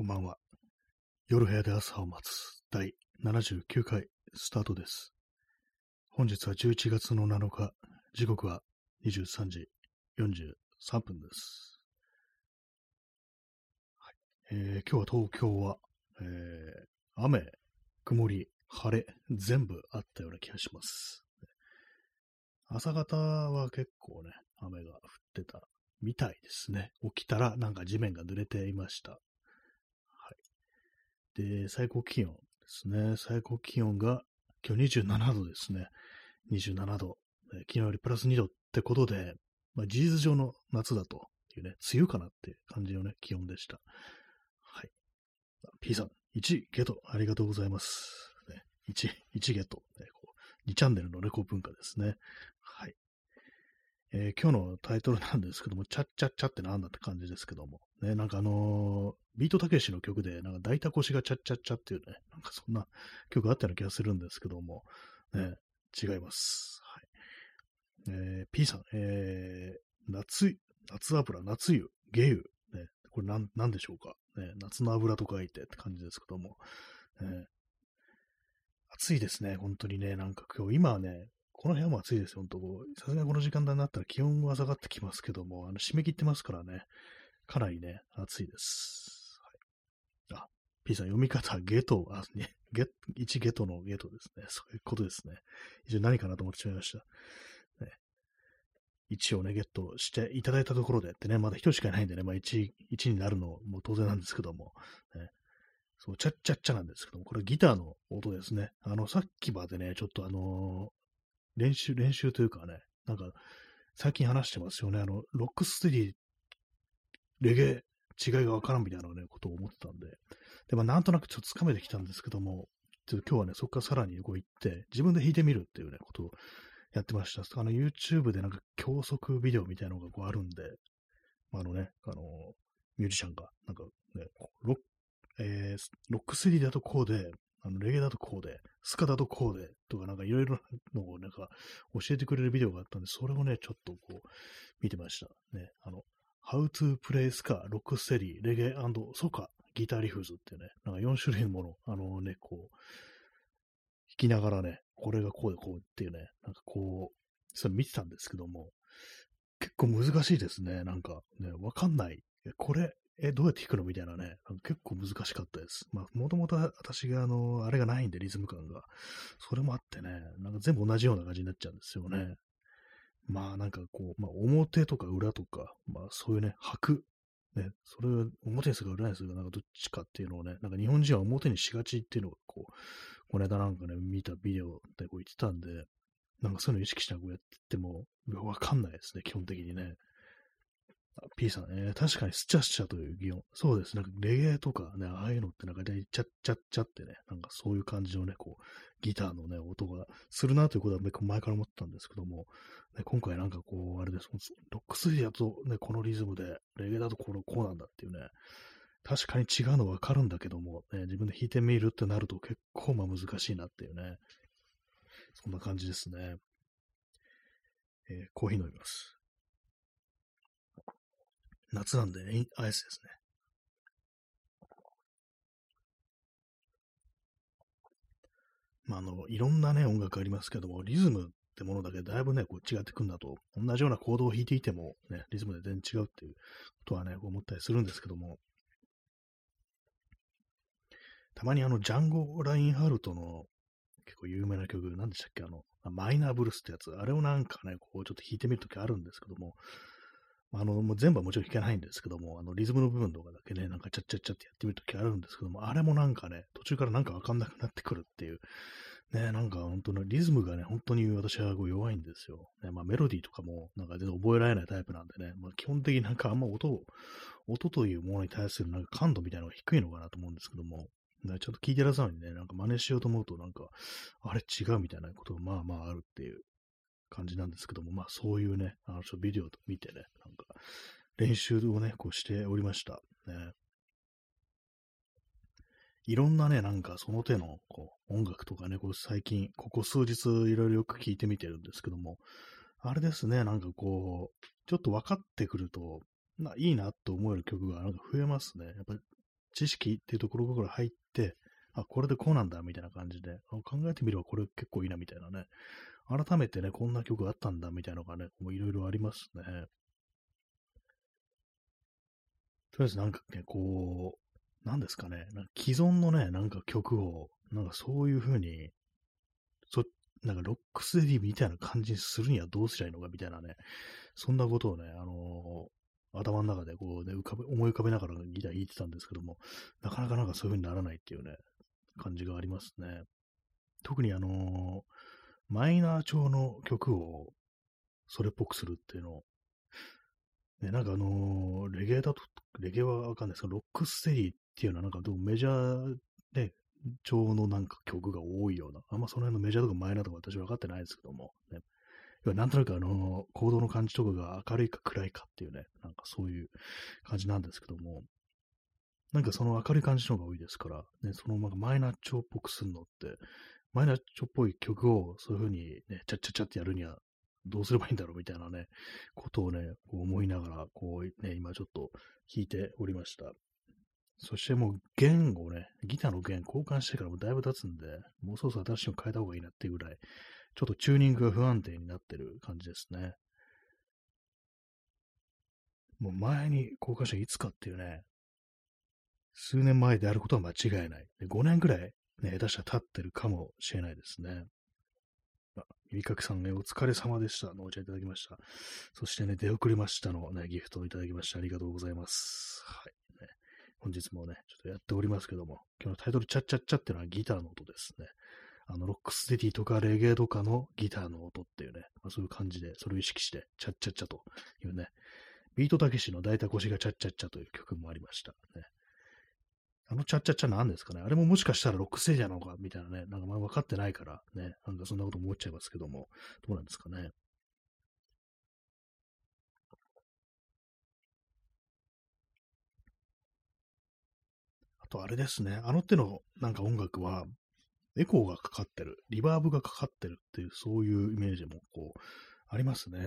こんばんは。夜部屋で朝を待つ第79回スタートです。本日は11月の7日、時刻は23時43分です。はいえー今日は東京は、えー雨、曇り、晴れ、全部あったような気がします。朝方は結構ね、雨が降ってたみたいですね。起きたらなんか地面が濡れていました。で、最高気温ですね。最高気温が今日27度ですね。27度。昨日よりプラス2度ってことで、まあ、事実上の夏だというね、梅雨かなって感じのね、気温でした。はい。P さん、1ゲットありがとうございます。1、1ゲット、ね。2チャンネルのレコ文化ですね。えー今日のタイトルなんですけども、チャッチャッチャってなんだって感じですけども、ね、なんかあのービートたけしの曲で、なんか大タコシがチャッチャッチャっていうね、なんかそんな曲あったような気がするんですけども、ね、違います。はい。えー P さん、えー夏、夏油、夏湯、下湯、ね、これなん、なんでしょうか、ね。夏の油と書いてって感じですけども、ね、暑いですね、本当にね、なんか今日、今はね、この部屋も暑いですよ、本当こうさすがにこの時間帯になったら気温は下がってきますけども、あの、締め切ってますからね、かなりね、暑いです。はい、あ、P さん、読み方、ゲト、あ、ね、ゲ1ゲトのゲトですね。そういうことですね。一応何かなと思ってしまいました。ね、1をね、ゲットしていただいたところでってね、まだ1人しかいないんでね、まあ1、1になるのも当然なんですけども、ね、そう、チャッチャッチャなんですけども、これギターの音ですね。あの、さっきまでね、ちょっとあの練習、練習というかね、なんか、最近話してますよね。あの、ロックステディ、レゲエ、違いがわからんみたいなね、ことを思ってたんで。で、まあ、なんとなくちょっとつかめてきたんですけども、ちょっと今日はね、そこからさらにこう行って、自分で弾いてみるっていうね、ことをやってました。あの、YouTube でなんか教則ビデオみたいなのがこうあるんで、まああのね、あの、ミュージシャンが、なんかね、ロック、えーロックステディだとこうで、あの、レゲエだとこうで、スカだとこうで、とかなんかいろいろのをなんか教えてくれるビデオがあったんで、それをね、ちょっとこう、見てました。ね、あの、How to play ska, rock steady, reggae and soca, ギターリフズっていうね、なんか4種類のもの、あのね、こう、弾きながらね、これがこうでこうっていうね、なんかこう、それ見てたんですけども、結構難しいですね。なんかね、わかんない。これ、え、どうやって弾くの？みたいなね、なんか結構難しかったです。まあ、もともと私があの、あれがないんで、リズム感が。それもあってね、なんか全部同じような感じになっちゃうんですよね。まあなんかこう、まあ表とか裏とか、まあそういうね、白。ね、それを表にするか裏にするか、なんかどっちかっていうのをね、なんか日本人は表にしがちっていうのがこう、この間なんかね、見たビデオでこう言ってたんで、なんかそういうの意識しながらこうやっても、わかんないですね、基本的にね。あ P さん、えー確かにスチャスチャという擬音。そうです。なんかレゲエとかね、ああいうのってなんかね、チャッチャッチャってね、なんかそういう感じのね、こう、ギターのね、音がするなということはね前から思ってたんですけども、ね、今回なんかこう、あれです。ロックスリーだとね、このリズムで、レゲエだとこのこうなんだっていうね、確かに違うのわかるんだけども、ね、自分で弾いてみるってなると結構まあ難しいなっていうね、そんな感じですね。えーコーヒー飲みます。夏なんでね、アイスですね。まあ、あの、いろんなね、音楽ありますけども、リズムってものだけだいぶね、こう違ってくるんだと、同じようなコードを弾いていても、ね、リズムで全然違うっていうことはね、思ったりするんですけども、たまにあの、ジャンゴ・ラインハルトの結構有名な曲、何でしたっけ、あの、マイナーブルースってやつ、あれをなんかね、こうちょっと弾いてみるときあるんですけども、あの、もう全部はもちろん弾けないんですけども、あの、リズムの部分とかだけね、なんかチャッチャッチャってやってみるときあるんですけども、あれもなんかね、途中からなんかわかんなくなってくるっていう、ね、なんか本当にリズムがね、本当に私はこう弱いんですよ。ね、まあメロディーとかもなんか全然覚えられないタイプなんでね、まあ基本的になんかあんま音を、音というものに対するなんか感度みたいなのが低いのかなと思うんですけども、ちょっと聞いてらっしゃるのにね、なんか真似しようと思うとなんか、あれ違うみたいなことがまあまああるっていう感じなんですけども、まあそういうね、あのちょっとビデオ見てね、なんか練習をね、こうしておりました。ね。いろんなね、なんかその手のこう音楽とかね、こう最近、ここ数日いろいろよく聞いてみてるんですけども、あれですね、なんかこう、ちょっと分かってくると、ないいなと思える曲がなんか増えますね。やっぱり知識っていうところから入って、あ、これでこうなんだ、みたいな感じで、考えてみればこれ結構いいな、みたいなね。改めてね、こんな曲あったんだ、みたいなのがね、もういろいろありますね。とりあえずなんかね、こう、なんですかね、なんか既存のね、なんか曲を、なんかそういう風に、そ、なんかロックステディみたいな感じにするにはどうすりゃいいのかみたいなね、そんなことをね、あのー、頭の中でこうね、浮かべ、思い浮かべながらギター弾いてたんですけども、なかなかなんかそういう風にならないっていうね、感じがありますね。特にあのー、マイナー調の曲をそれっぽくするっていうのを、ね、なんかあのー、レゲエだと、レゲエはわかんない。ですけど、ロックステディっていうのはなんかどうメジャーで、調のなんか曲が多いような、あんまその辺のメジャーとかマイナーとか私分かってないですけども、ね、要はなんとなくあの、行動の感じとかが明るいか暗いかっていうね、なんかそういう感じなんですけども、なんかその明るい感じの方が多いですから、ね、そのなんかマイナー調っぽくするのって、マイナー調っぽい曲をそういう風にね、ちゃっちゃちゃってやるにはどうすればいいんだろうみたいなね、ことをね、こう思いながら、こうね、今ちょっと弾いておりました。そしてもう弦をね、ギターの弦交換してからもだいぶ経つんで、もうそろそろ新しいの変えた方がいいなっていうぐらい、ちょっとチューニングが不安定になってる感じですね。もう前に交換したいつかっていうね、数年前であることは間違いない。5年ぐらいね、下手したら経ってるかもしれないですね。あ、ゆいかけさんね、お疲れ様でした。のお茶いただきました。そしてね、出遅れましたのね、ギフトをいただきましてありがとうございます。はい。ね、本日もね、ちょっとやっておりますけども、今日のタイトル、チャッチャッチャってのはギターの音ですね。あの、ロックステディとかレゲエとかのギターの音っていうね、まあ、そういう感じで、それを意識して、チャッチャッチャというね、ビートたけしの大体腰がチャッチャッチャという曲もありました。ね、あのチャッチャッチャなんですかね？あれももしかしたらロックステージなのか？みたいなね、なんかまあ分かってないからね、なんかそんなこと思っちゃいますけども、どうなんですかね？あとあれですね、あの手のなんか音楽は、エコーがかかってる、リバーブがかかってるっていう、そういうイメージもこう、ありますね。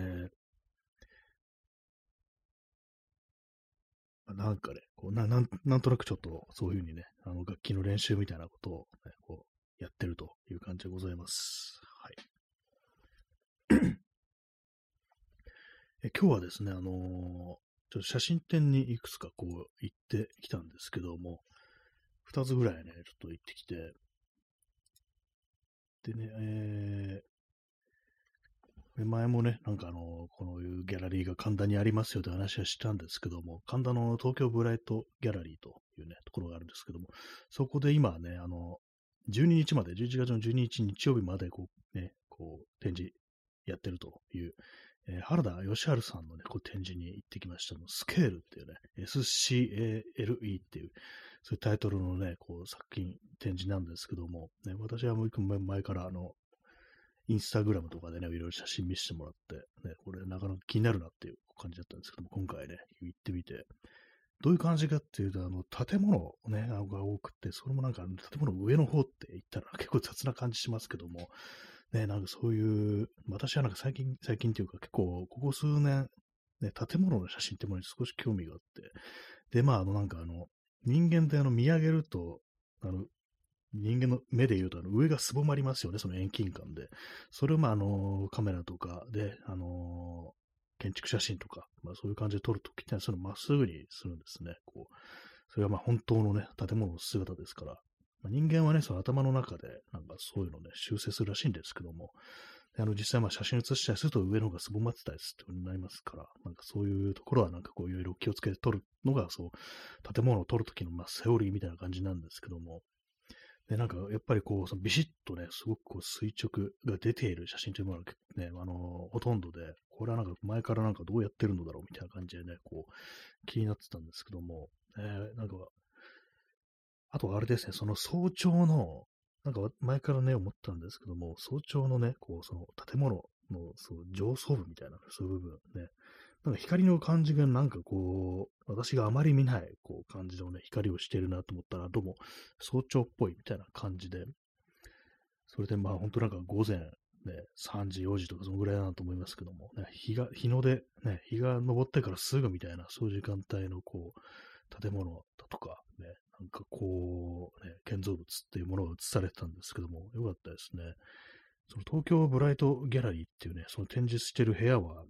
なんかね、こうななんなんとなくちょっとそういうふうにね、あの楽器の練習みたいなことを、ね、こうやってるという感じでございます。はい。え今日はですね、あのー、ちょっと写真展にいくつかこう行ってきたんですけども、二つぐらいね、ちょっと行ってきて、でね、えー、前もね、なんかあの、こういうギャラリーが神田にありますよという話はしたんですけども、神田の東京ブライトギャラリーというね、ところがあるんですけども、そこで今ね、あの、12日まで、11月の12日日曜日まで、こう、ね、こう、展示やってるという、えー、原田義治さんのね、こう展示に行ってきました、スケールっていうね、SCALE っていう、そういうタイトルのね、こう作品、展示なんですけども、ね、私はもう一個前からあの、インスタグラムとかでね、いろいろ写真見せてもらって、ね、これなかなか気になるなっていう感じだったんですけども、今回ね、行ってみて、どういう感じかっていうと、あの、建物ね、が多くて、それもなんか、建物上の方って言ったら 結構雑な感じしますけども、ね、なんかそういう、私はなんか最近、最近っていうか結構、ここ数年、ね、建物の写真ってものに少し興味があって、で、まあ、あの、なんかあの、人間ってあの、見上げると、あの、人間の目で言うと、あの上がすぼまりますよね、その遠近感で。それを、まあ、あの、カメラとかで、あの、建築写真とか、まあ、そういう感じで撮るときってのは、そのまっすぐにするんですね。こう。それはまあ本当のね、建物の姿ですから。まあ、人間はね、その頭の中で、なんかそういうのね、修正するらしいんですけども、あの、実際まあ写真写したりすると上の方がすぼまってたりするってなりますから、なんかそういうところはなんかこういろいろ気をつけて撮るのが、そう、建物を撮るときのまあセオリーみたいな感じなんですけども、で、なんか、やっぱりこう、そのビシッとね、すごくこう垂直が出ている写真というものがね、あの、ほとんどで、これはなんか前からなんかどうやってるのだろうみたいな感じでね、こう、気になってたんですけども、えー、なんか、あとあれですね、その早朝の、なんか前からね、思ったんですけども、早朝のね、こう、その建物のそう上層部みたいな、そういう部分ね、なんか光の感じがなんかこう、私があまり見ない、こう、感じのね、光をしてるなと思ったら、どうも早朝っぽいみたいな感じで、それでまあ本当なんか午前、ね、3時、4時とかそのぐらいだなと思いますけども、ね、日が、日の出、ね、日が昇ってからすぐみたいな、そういう時間帯のこう、建物だとか、ね、なんかこう、ね、建造物っていうものが映されてたんですけども、よかったですね。その東京ブライトギャラリーっていうね、その展示してる部屋は、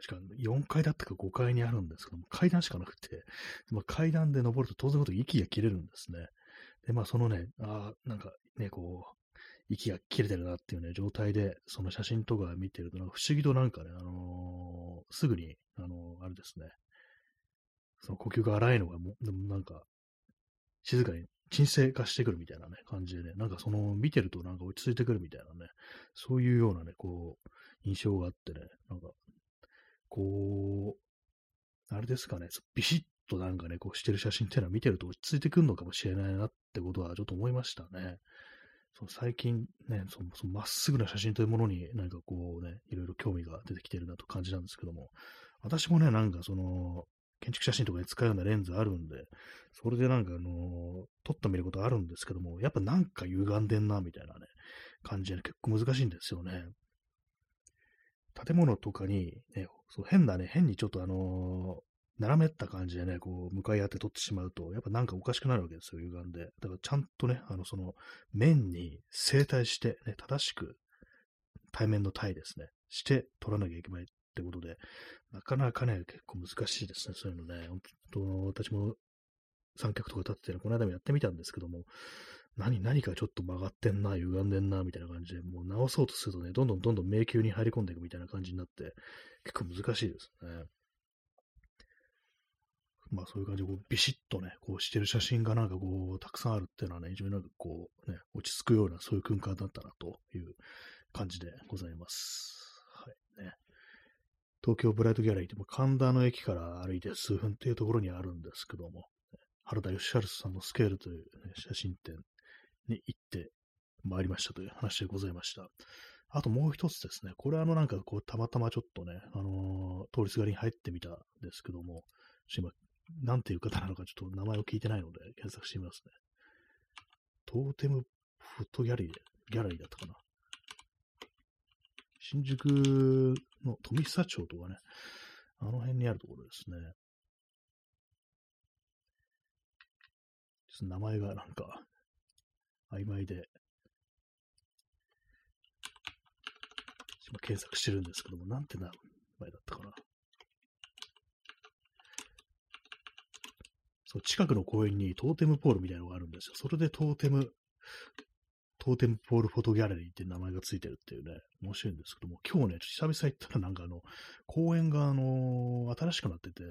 確か4階だったか5階にあるんですけども、階段しかなくて、まあ、階段で登ると当然のこと息が切れるんですね。で、まあそのね、ああ、なんかね、こう、息が切れてるなっていうね、状態で、その写真とか見てると、不思議となんかね、あのー、すぐに、あのー、あれですね、その呼吸が荒いのがも、でもなんか、静かに沈静化してくるみたいなね、感じでね、なんかその、見てるとなんか落ち着いてくるみたいなね、そういうようなね、こう、印象があってね、なんか、こう、あれですかね、ビシッとなんかね、こうしてる写真っていうのは見てると落ち着いてくるのかもしれないなってことはちょっと思いましたね。その最近ね、そのまっすぐな写真というものに何かこうね、いろいろ興味が出てきてるなと感じなんですけども、私もね、なんかその、建築写真とかで使うようなレンズあるんで、それでなんかあのー、撮ってみることあるんですけども、やっぱなんか歪んでんな、みたいなね、感じで、結構難しいんですよね。建物とかに、ね、そう変なね、変にちょっとあの斜めった感じでね、こう、向かい合って撮ってしまうと、やっぱなんかおかしくなるわけですよ、歪んで。だからちゃんとね、あの、その、面に正対して、ね、正しく、対面の対ですね、して撮らなきゃいけないってことで、なかなかね、結構難しいですね、そういうのね。本当私も三脚とか立ってて、ね、この間もやってみたんですけども、何、何かちょっと曲がってんな、歪んでんな、みたいな感じで、もう直そうとするとね、どんどんどんどん迷宮に入り込んでいくみたいな感じになって、結構難しいですね。まあそういう感じでこうビシッとね、こうしてる写真がなんかこう、たくさんあるっていうのはね、非常になんかこう、ね、落ち着くようなそういう空間だったなという感じでございます。はいね。東京ブライトギャラリーって神田の駅から歩いて数分っていうところにあるんですけども、原田義治さんのスケールという、ね、写真展に行ってまいりましたという話でございました。あともう一つですね、これはあのなんかこうたまたまちょっとね、あのー、通りすがりに入ってみたんですけども、今なんていう方なのかちょっと名前を聞いてないので検索してみますね。トーテムフットギャラリー、ギャラリーだったかな。新宿の富久町とかね、あの辺にあるところですね。名前がなんか曖昧で、今検索してるんですけども、なんて名前だったかな。そう、近くの公園にトーテムポールみたいなのがあるんですよ。それでトーテム、トーテムポールフォトギャラリーって名前がついてるっていうね、面白いんですけども、今日ね、久々行ったらなんかあの、公園があの、新しくなってて、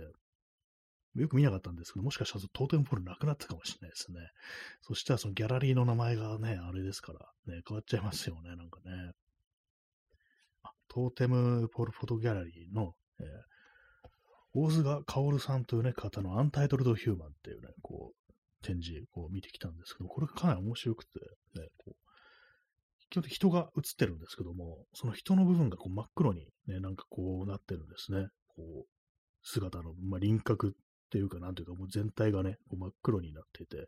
よく見なかったんですけど、もしかしたらトーテムポールなくなったかもしれないですね。そしたらそのギャラリーの名前がね、あれですから、ね、変わっちゃいますよね、なんかね。トーテムポールフォトギャラリーの、えー大須賀薫さんというね、方のアンタイトルドヒューマンっていうね、こう、展示を見てきたんですけど、これがかなり面白くて、ね、こう、基本的人が映ってるんですけども、その人の部分がこう真っ黒にね、なんかこうなってるんですね。こう、姿の、まあ、輪郭っていうか、なんていうか、もう全体がね、こう真っ黒になっていて、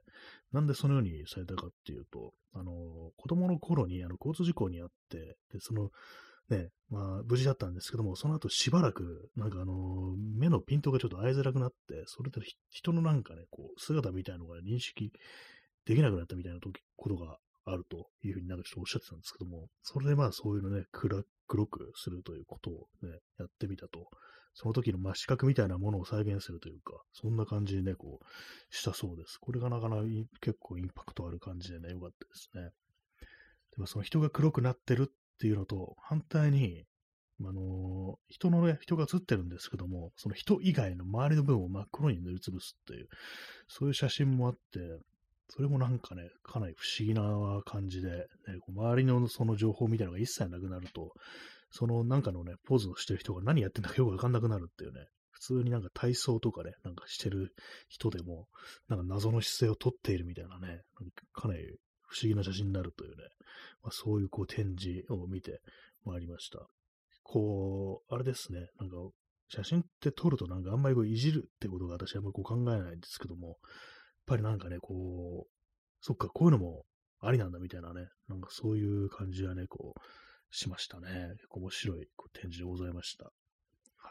なんでそのようにされたかっていうと、あの、子供の頃にあの交通事故にあって、で、その、ね、まあ、無事だったんですけども、その後しばらく、なんかあのー、目のピントがちょっと合いづらくなって、それで人のなんかね、こう、姿みたいなのが認識できなくなったみたいな時ことがあるというふうになんかちょっとおっしゃってたんですけども、それでまあそういうのね、黒くするということをね、やってみたと。その時のまあ視覚みたいなものを再現するというか、そんな感じにね、こう、したそうです。これがなかなか結構インパクトある感じでね、よかったですね。でもその人が黒くなってるっていうのと、反対に、あの人のね、人が写ってるんですけども、その人以外の周りの部分を真っ黒に塗りつぶすっていう、そういう写真もあって、それもなんかね、かなり不思議な感じで、ね、周りのその情報みたいなのが一切なくなると、そのなんかのね、ポーズをしてる人が何やってんだかよくわかんなくなるっていうね、普通になんか体操とかね、なんかしてる人でも、なんか謎の姿勢をとっているみたいなね、かなり不思議な写真になるというね、まあ、そういうこう展示を見てまいりました。こう、あれですね、なんか写真って撮るとなんかあんまりこういじるってことが私はあんまりこう考えないんですけども、ぱりなんかね、こう、そっか、こういうのもありなんだみたいなね、なんかそういう感じはね、こう、しましたね。結構面白い展示でございました。は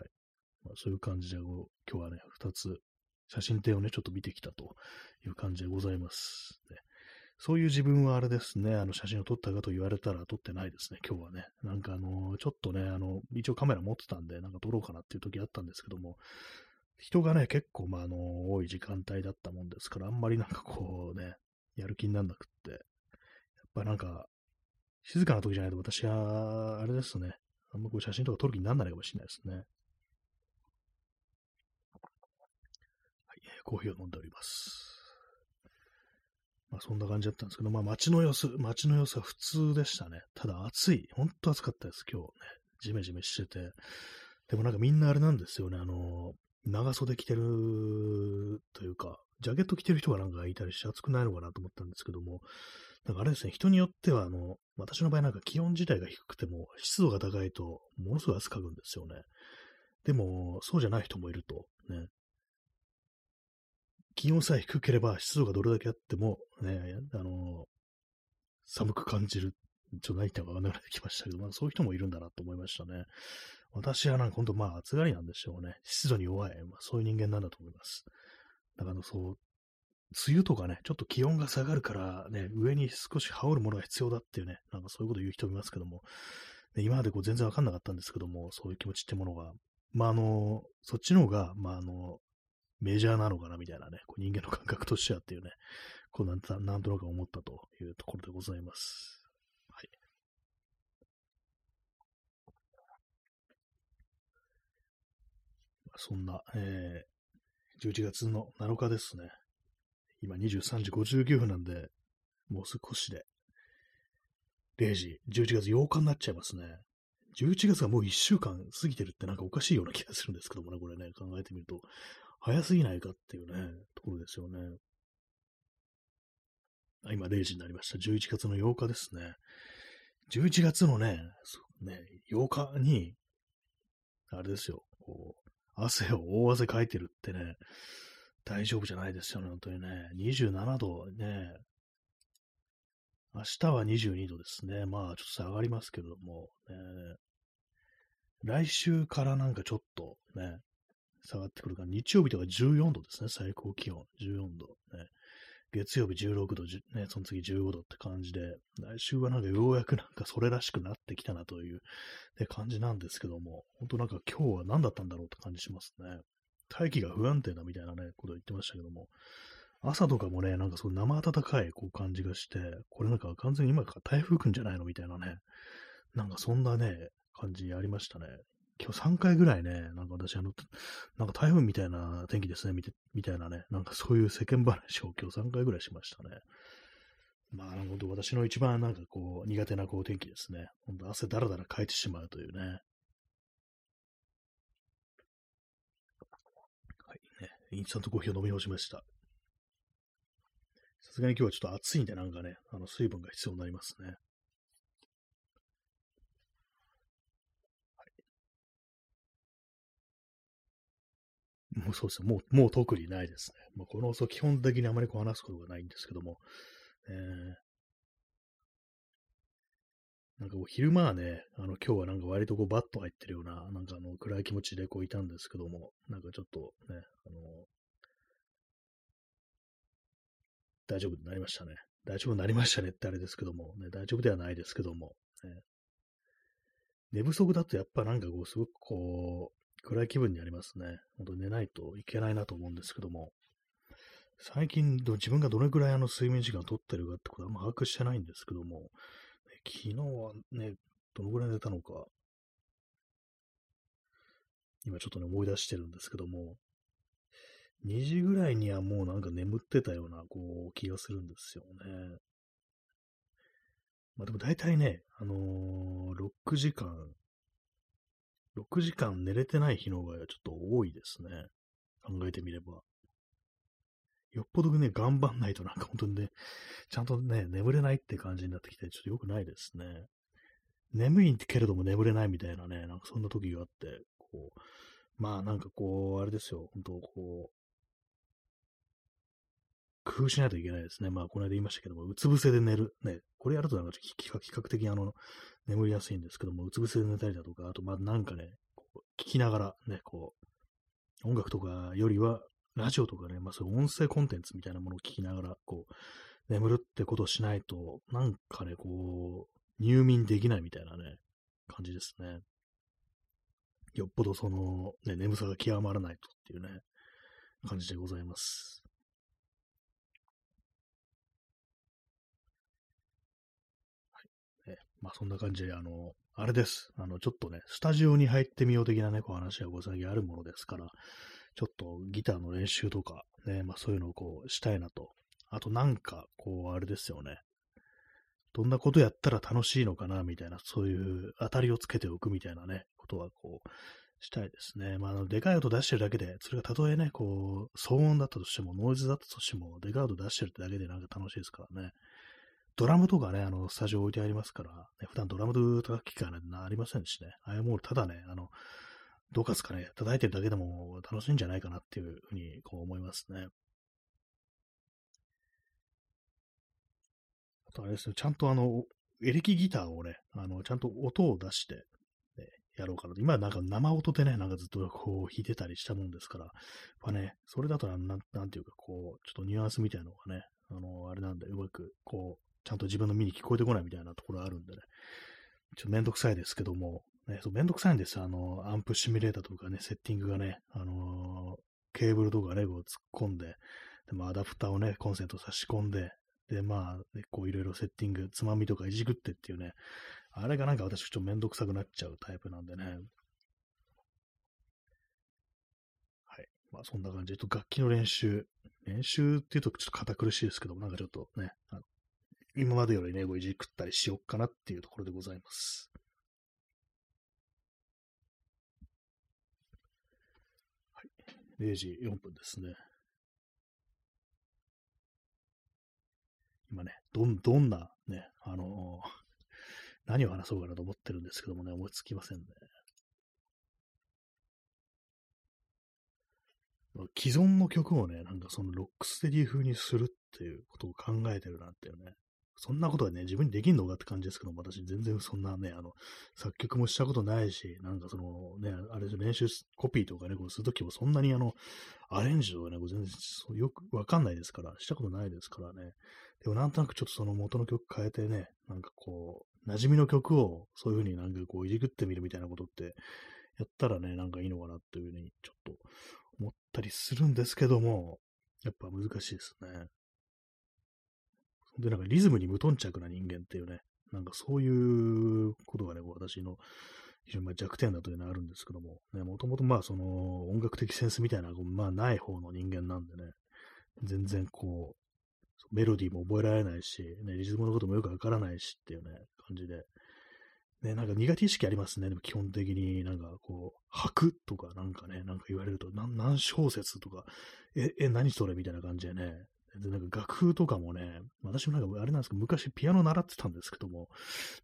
い。まあ、そういう感じで、今日はね、二つ写真展をね、ちょっと見てきたという感じでございます。ね、そういう自分はあれですね、あの写真を撮ったかと言われたら撮ってないですね、今日はね。なんかあの、ちょっとね、あの、一応カメラ持ってたんで、なんか撮ろうかなっていう時あったんですけども、人がね、結構、まあ、あの、多い時間帯だったもんですから、あんまりなんかこうね、やる気になんなくって、やっぱなんか、静かな時じゃないと私は、あれですね、あんまこう写真とか撮る気にならないかもしれないですね。はい、コーヒーを飲んでおります。まあそんな感じだったんですけど、まあ街の様子、街の様子は普通でしたね。ただ暑い。ほんと暑かったです、今日ね。ジメジメしてて。でもなんかみんなあれなんですよね。あの、長袖着てるというか、ジャケット着てる人がなんかいたりして暑くないのかなと思ったんですけども、なんかあれですね、人によっては、あの、私の場合なんか気温自体が低くても、湿度が高いと、ものすごい汗かくんですよね。でも、そうじゃない人もいると、ね。気温さえ低ければ湿度がどれだけあっても、ね、あの、寒く感じる。ちょっと何言ったかわかんなくなってきましたけど、まあそういう人もいるんだなと思いましたね。私はなんか本当まあ暑がりなんでしょうね。湿度に弱い。まあそういう人間なんだと思います。だからそう、梅雨とかね、ちょっと気温が下がるからね、上に少し羽織るものが必要だっていうね、なんかそういうこと言う人もいますけども、ね、今までこう全然わかんなかったんですけども、そういう気持ちってものが、まああの、そっちの方が、まああの、メジャーなのかなみたいなね、こう人間の感覚としてはっていうね、こうなんなんとなく思ったというところでございます。そんな、えー、11月の7日ですね。今23時59分なんで、もう少しで、0時、11月8日になっちゃいますね。11月がもう1週間過ぎてるってなんかおかしいような気がするんですけどもね、これね、考えてみると、早すぎないかっていうね、ところですよね。あ今0時になりました。11月の8日ですね。11月のね、ね、8日に、あれですよ、こう、汗を大汗かいてるってね、大丈夫じゃないですよね、本当にね。27度ね。明日は22度ですね。まあ、ちょっと下がりますけれども、ね、来週からなんかちょっとね、下がってくるから、日曜日とか14度ですね、最高気温。14度。ね、月曜日16度、ね、その次15度って感じで、来週はなんかようやくなんかそれらしくなってきたなという、ね、感じなんですけども、本当なんか今日は何だったんだろうって感じしますね。大気が不安定だみたいなね、ことを言ってましたけども、朝とかもね、なんかそう生暖かいこう感じがして、これなんか完全に今から台風来るんじゃないのみたいなね、なんかそんなね、感じありましたね。今日3回ぐらいね、なんか私あの、なんか台風みたいな天気ですね、みみたいなね、なんかそういう世間話を今日3回ぐらいしましたね。まあ、本当私の一番なんかこう、苦手なこう天気ですね。本当汗だらだらかいてしまうというね。はいねインスタントコーヒーを飲み干しました。さすがに今日はちょっと暑いんで、なんかね、あの、水分が必要になりますね。もうそうです。もう、もう特にないですね。もうこの放送基本的にあまりこう話すことがないんですけども、えー、なんかこう昼間はね、あの今日はなんか割とこうバッと入ってるような、なんかあの暗い気持ちでこういたんですけども、なんかちょっとね、あの、大丈夫になりましたね。大丈夫になりましたねってあれですけども、ね、大丈夫ではないですけども、ね、寝不足だとやっぱなんかこうすごくこう、暗い気分になりますね。本当に寝ないといけないなと思うんですけども、最近自分がどれくらいあの睡眠時間を取ってるかってことはあんま把握してないんですけども、昨日はね、どのぐらい寝たのか、今ちょっとね、思い出してるんですけども、2時ぐらいにはもうなんか眠ってたような、こう、気がするんですよね。まあでも大体ね、あのー、6時間、6時間寝れてない日の方がちょっと多いですね。考えてみれば。よっぽどね、頑張んないとなんか本当にね、ちゃんとね、眠れないって感じになってきて、ちょっと良くないですね。眠いけれども眠れないみたいなね、なんかそんな時があって、こう、まあなんかこう、あれですよ、本当こう、工夫しないといけないですね。まあ、この間言いましたけども、うつ伏せで寝る。ね、これやるとなんか比較的あの、眠りやすいんですけども、うつ伏せで寝たりだとか、あと、まあなんかね、こう聞きながらね、こう、音楽とかよりは、ラジオとかね、まあそういう音声コンテンツみたいなものを聞きながら、こう、眠るってことをしないと、なんかね、こう、入眠できないみたいなね、感じですね。よっぽどその、ね、眠さが極まらないとっていうね、感じでございます。はい。ね、まあそんな感じで、あの、あれです。あの、ちょっとね、スタジオに入ってみよう的なね、こう話がございあるものですから、ちょっとギターの練習とか、ね、まあそういうのをこうしたいなと。あとなんか、こう、あれですよね。どんなことやったら楽しいのかな、みたいな、そういう当たりをつけておくみたいなね、ことはこう、したいですね。まあ、あの、でかい音出してるだけで、それがたとえね、こう、騒音だったとしても、ノイズだったとしても、でかい音出してるってだけでなんか楽しいですからね。ドラムとかね、あの、スタジオ置いてありますから、ね、普段ドラムとか機会がありませんしね。ああいうただね、あの、どうかすかね、叩いてるだけでも楽しいんじゃないかなっていうふうにこう思いますね。あとあれですね、ちゃんとあの、エレキギターをね、あの、ちゃんと音を出して、ね、やろうかなと。今なんか生音でね、なんかずっとこう弾いてたりしたもんですから、まあね、それだとなん、なんていうかこう、ちょっとニュアンスみたいなのがね、あの、あれなんで、うまくこう、ちゃんと自分の耳に聞こえてこないみたいなところあるんでね、ちょっとめんどくさいですけども、ね、そうめんどくさいんですよ。あの、アンプシミュレーターとかね、セッティングがね、あのー、ケーブルとかね、こう突っ込んで、で、まあ、アダプターをね、コンセント差し込んで、で、まあ、ね、こういろいろセッティング、つまみとかいじくってっていうね、あれがなんか私ちょっとめんどくさくなっちゃうタイプなんでね。はい。まあそんな感じで、楽器の練習。練習っていうとちょっと堅苦しいですけども、なんかちょっとね、今までよりね、こういじくったりしよっかなっていうところでございます。はい0時4分ですね。今ね、どん、どんなね、あの、何を話そうかなと思ってるんですけどもね、思いつきませんね。既存の曲をね、なんかそのロックステディ風にするっていうことを考えてるなんていうね、そんなことはね、自分にできんのかって感じですけども、私全然そんなね、あの、作曲もしたことないし、なんかそのね、あれ練習、コピーとかね、こうするときもそんなにあの、アレンジとかね、こう全然よくわかんないですから、したことないですからね。でもなんとなくちょっとその元の曲変えてね、なんかこう、馴染みの曲をそういう風になんかこういじくってみるみたいなことって、やったらね、なんかいいのかなっていう風にちょっと思ったりするんですけども、やっぱ難しいですね。で、なんかリズムに無頓着な人間っていうね、なんかそういうことがね、私の非常に弱点だというのはあるんですけども、ね、もともとまあその音楽的センスみたいな、まあない方の人間なんでね、全然こう、メロディーも覚えられないし、ね、リズムのこともよくわからないしっていうね、感じで、ね、なんか苦手意識ありますね。でも基本的になんかこう、吐くとかなんかね、なんか言われると、何小節とか、え、え、何それみたいな感じでね、で、なんか楽譜とかもね、私もなんかあれなんですけど、昔ピアノ習ってたんですけども、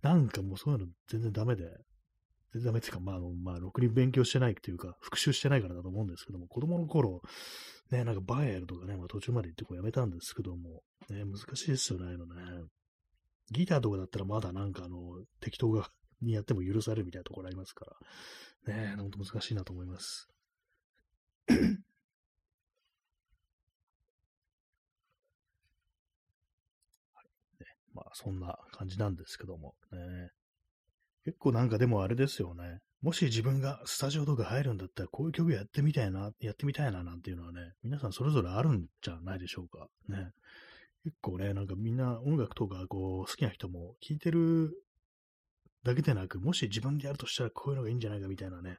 なんかもうそういうの全然ダメで、全然ダメっていうか、まあ、あの、まあ、ろくに勉強してないっていうか、復習してないからだと思うんですけども、子供の頃、ね、なんかバイエルとかね、まあ、途中まで行ってこうやめたんですけども、ね、難しいですよね、あのね。ギターとかだったらまだなんかあの、適当が、にやっても許されるみたいなところありますから、ね、ほんと難しいなと思います。まあ、そんな感じなんですけどもね。結構なんかでもあれですよね。もし自分がスタジオとか入るんだったら、こういう曲やってみたいな、やってみたいななんていうのはね、皆さんそれぞれあるんじゃないでしょうか。ね。結構ね、なんかみんな音楽とかこう好きな人も聴いてるだけでなく、もし自分でやるとしたらこういうのがいいんじゃないかみたいなね、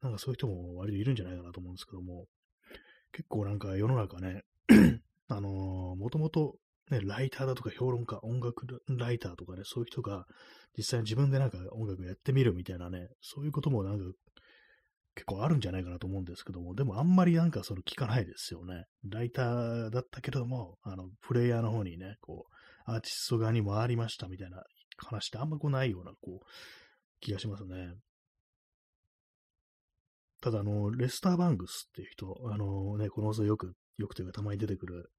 なんかそういう人も割といるんじゃないかなと思うんですけども、結構なんか世の中ね、あのー、もともとね、ライターだとか評論家、音楽ライターとかね、そういう人が実際に自分でなんか音楽やってみるみたいなね、そういうこともなんか結構あるんじゃないかなと思うんですけども、でもあんまりなんかそれ聞かないですよね。ライターだったけれども、あの、プレイヤーの方にね、こう、アーティスト側に回りましたみたいな話ってあんまこうないような、こう、気がしますね。ただ、あの、レスター・バングスっていう人、あのね、この放送よく、よくというかたまに出てくる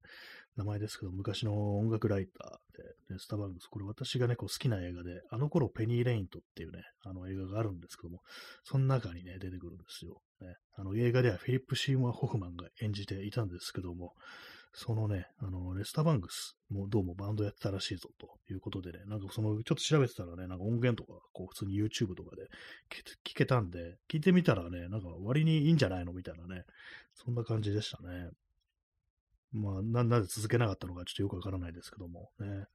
名前ですけど、昔の音楽ライターで、レスタバンクス、これ私がね、こう好きな映画で、あの頃ペニー・レイントっていうね、あの映画があるんですけども、その中にね、出てくるんですよ。ね、あの映画ではフィリップ・シーマー・ホフマンが演じていたんですけども、そのね、あの、レスタバンクスもどうもバンドやってたらしいぞということでね、なんかその、ちょっと調べてたらね、なんか音源とか、こう普通に YouTube とかで聞けたんで、聞いてみたらね、なんか割にいいんじゃないのみたいなね、そんな感じでしたね。まあ、な、なぜ続けなかったのかちょっとよくわからないですけども、ね。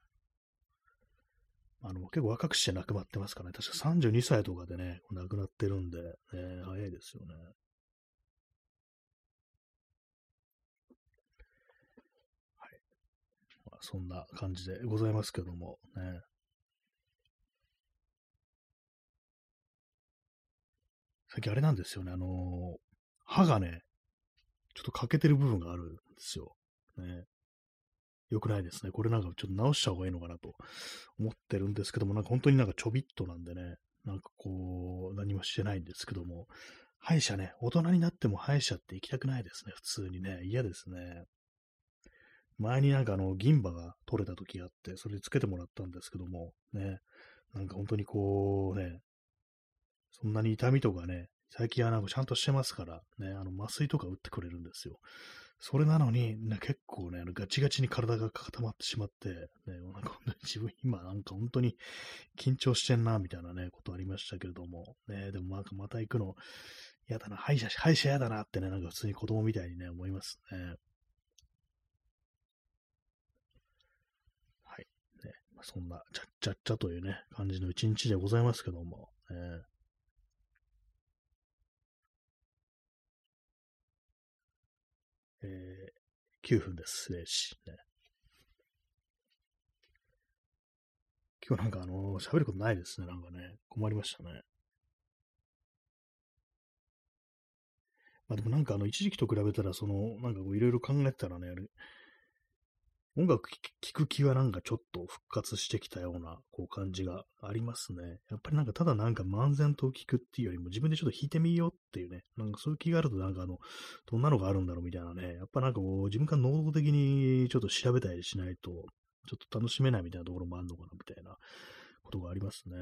あの、結構若くして亡くなってますからね。確か32歳とかでね、亡くなってるんで、ね、早いですよね。はい。まあ、そんな感じでございますけども、ね。最近あれなんですよね、あのー、歯がね、ちょっと欠けてる部分があるんですよ。ね。良くないですね。これなんかちょっと直した方がいいのかなと思ってるんですけども、なんか本当になんかちょびっとなんでね、なんかこう、何もしてないんですけども、歯医者ね、大人になっても歯医者って行きたくないですね、普通にね。嫌ですね。前になんかあの、銀歯が取れた時があって、それつけてもらったんですけども、ね、なんか本当にこうね、そんなに痛みとかね、最近はなんかちゃんとしてますから、ね、あの麻酔とか打ってくれるんですよ。それなのに、ね、結構ね、ガチガチに体が固まってしまって、ね、なんか自分今なんか本当に緊張してんな、みたいなね、ことありましたけれども、ね、でもなんかまた行くの嫌だな、歯医者、歯医者嫌だなってね、なんか普通に子供みたいにね、思いますね。はい。ね、まあ、そんな、ちゃっちゃっちゃというね、感じの一日でございますけども、ね、え、9分です。0時、ね。今日なんかあの、喋ることないですね。なんかね、困りましたね。まあでもなんかあの、一時期と比べたら、その、なんかこういろいろ考えてたらね、音楽聴く気はなんかちょっと復活してきたようなこう感じがありますね。やっぱりなんかただなんか漫然と聴くっていうよりも自分でちょっと弾いてみようっていうね、なんかそういう気があるとなんかあの、どんなのがあるんだろうみたいなね、やっぱなんかこう自分から能動的にちょっと調べたりしないと、ちょっと楽しめないみたいなところもあるのかなみたいなことがありますね。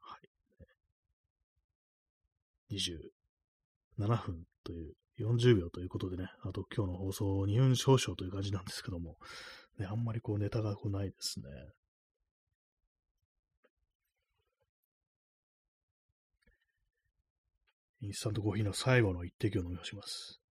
はい。27分という40秒ということでね、あと今日の放送2分少々という感じなんですけども、ね、あんまりこうネタがこないですね。インスタントコーヒーの最後の一滴を飲み干します。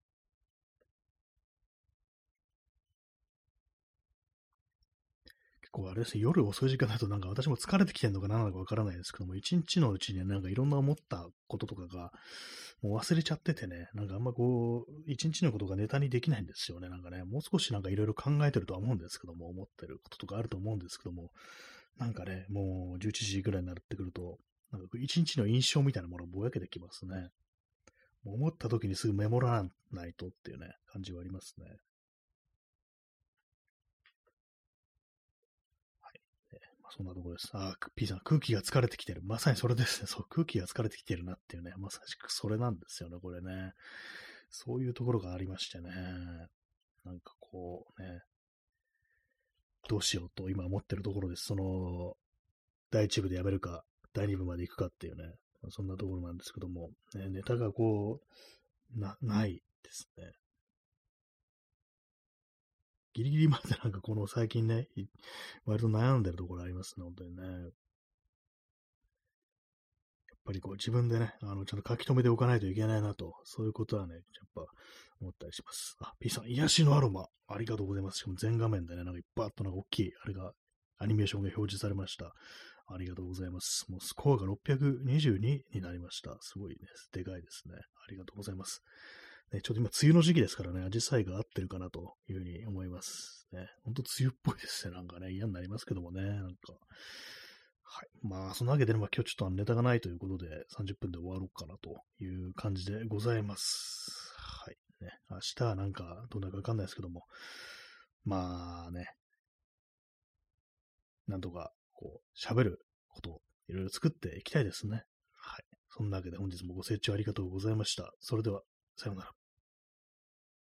構あれですね、夜遅い時間だとなんか私も疲れてきてるのか何なのかわからないですけども、一日のうちになんかいろんな思ったこととかがもう忘れちゃっててね、なんかあんまこう、一日のことがネタにできないんですよね。なんかね、もう少しなんかいろいろ考えてるとは思うんですけども、思ってることとかあると思うんですけども、なんかね、もう11時ぐらいになってくると、なんか一日の印象みたいなものをぼやけてきますね。思った時にすぐメモらないとっていうね、感じはありますね。そんなところです。あ、P さん、空気が疲れてきてる。まさにそれですね。そう、空気が疲れてきてるなっていうね。まさしくそれなんですよね、これね。そういうところがありましてね。なんかこうね、どうしようと今思ってるところです。その、第1部でやめるか、第2部まで行くかっていうね。そんなところなんですけども、ね、ネタがこう、な、ないですね。ギリギリまでなんかこの最近ね、割と悩んでるところありますね、本当にね。やっぱりこう自分でね、あの、ちゃんと書き留めておかないといけないなと、そういうことはね、やっぱ思ったりします。あ、P さん、癒しのアロマ、ありがとうございます。しかも全画面でね、なんかいっぱいあったなんか大きい、あれが、アニメーションが表示されました。ありがとうございます。もうスコアが622になりました。すごいでね、でかいですね。ありがとうございます。ね、ちょっと今、梅雨の時期ですからね、アジサイが合ってるかなというふうに思います。ね、ほんと梅雨っぽいですね、なんかね、嫌になりますけどもね、なんか。はい。まあ、そのわけで、まあ、今日ちょっとネタがないということで、30分で終わろうかなという感じでございます。はい。ね、明日はなんか、どうなるかわかんないですけども、まあね、なんとか、こう、喋ることをいろいろ作っていきたいですね。はい。そんなわけで本日もご清聴ありがとうございました。それでは、さようなら。